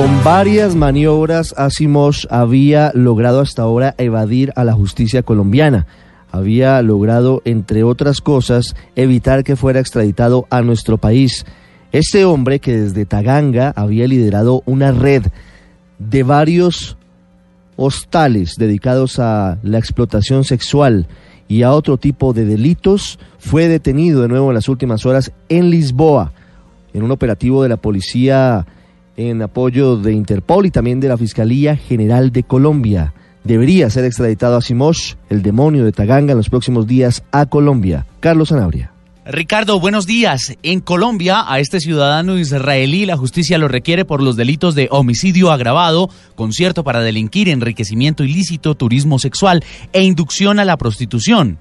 Con varias maniobras, Asimov había logrado hasta ahora evadir a la justicia colombiana. Había logrado, entre otras cosas, evitar que fuera extraditado a nuestro país. Este hombre que desde Taganga había liderado una red de varios hostales dedicados a la explotación sexual y a otro tipo de delitos, fue detenido de nuevo en las últimas horas en Lisboa, en un operativo de la policía en apoyo de Interpol y también de la Fiscalía General de Colombia. Debería ser extraditado a Simosh, el demonio de Taganga, en los próximos días a Colombia. Carlos Anabria. Ricardo, buenos días. En Colombia, a este ciudadano israelí la justicia lo requiere por los delitos de homicidio agravado, concierto para delinquir, enriquecimiento ilícito, turismo sexual e inducción a la prostitución.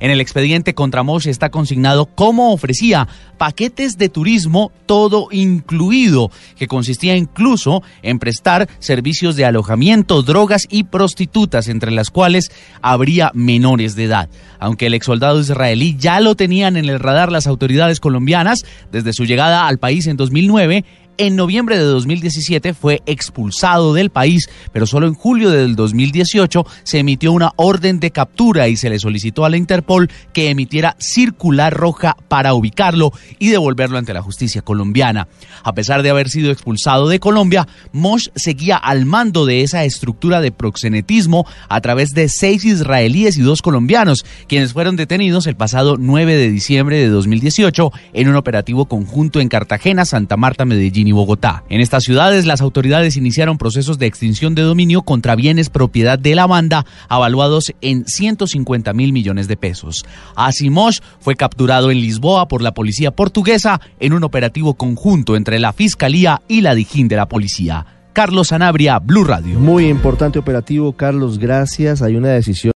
En el expediente contra Moshe está consignado cómo ofrecía paquetes de turismo todo incluido, que consistía incluso en prestar servicios de alojamiento, drogas y prostitutas, entre las cuales habría menores de edad. Aunque el exsoldado israelí ya lo tenían en el radar las autoridades colombianas desde su llegada al país en 2009, en noviembre de 2017 fue expulsado del país, pero solo en julio del 2018 se emitió una orden de captura y se le solicitó a la Interpol que emitiera circular roja para ubicarlo y devolverlo ante la justicia colombiana. A pesar de haber sido expulsado de Colombia, Mosh seguía al mando de esa estructura de proxenetismo a través de seis israelíes y dos colombianos, quienes fueron detenidos el pasado 9 de diciembre de 2018 en un operativo conjunto en Cartagena, Santa Marta, Medellín Bogotá. En estas ciudades, las autoridades iniciaron procesos de extinción de dominio contra bienes propiedad de la banda, avaluados en 150 mil millones de pesos. Asimosh fue capturado en Lisboa por la policía portuguesa en un operativo conjunto entre la Fiscalía y la Dijín de la policía. Carlos Sanabria, Blue Radio. Muy importante operativo, Carlos, gracias. Hay una decisión.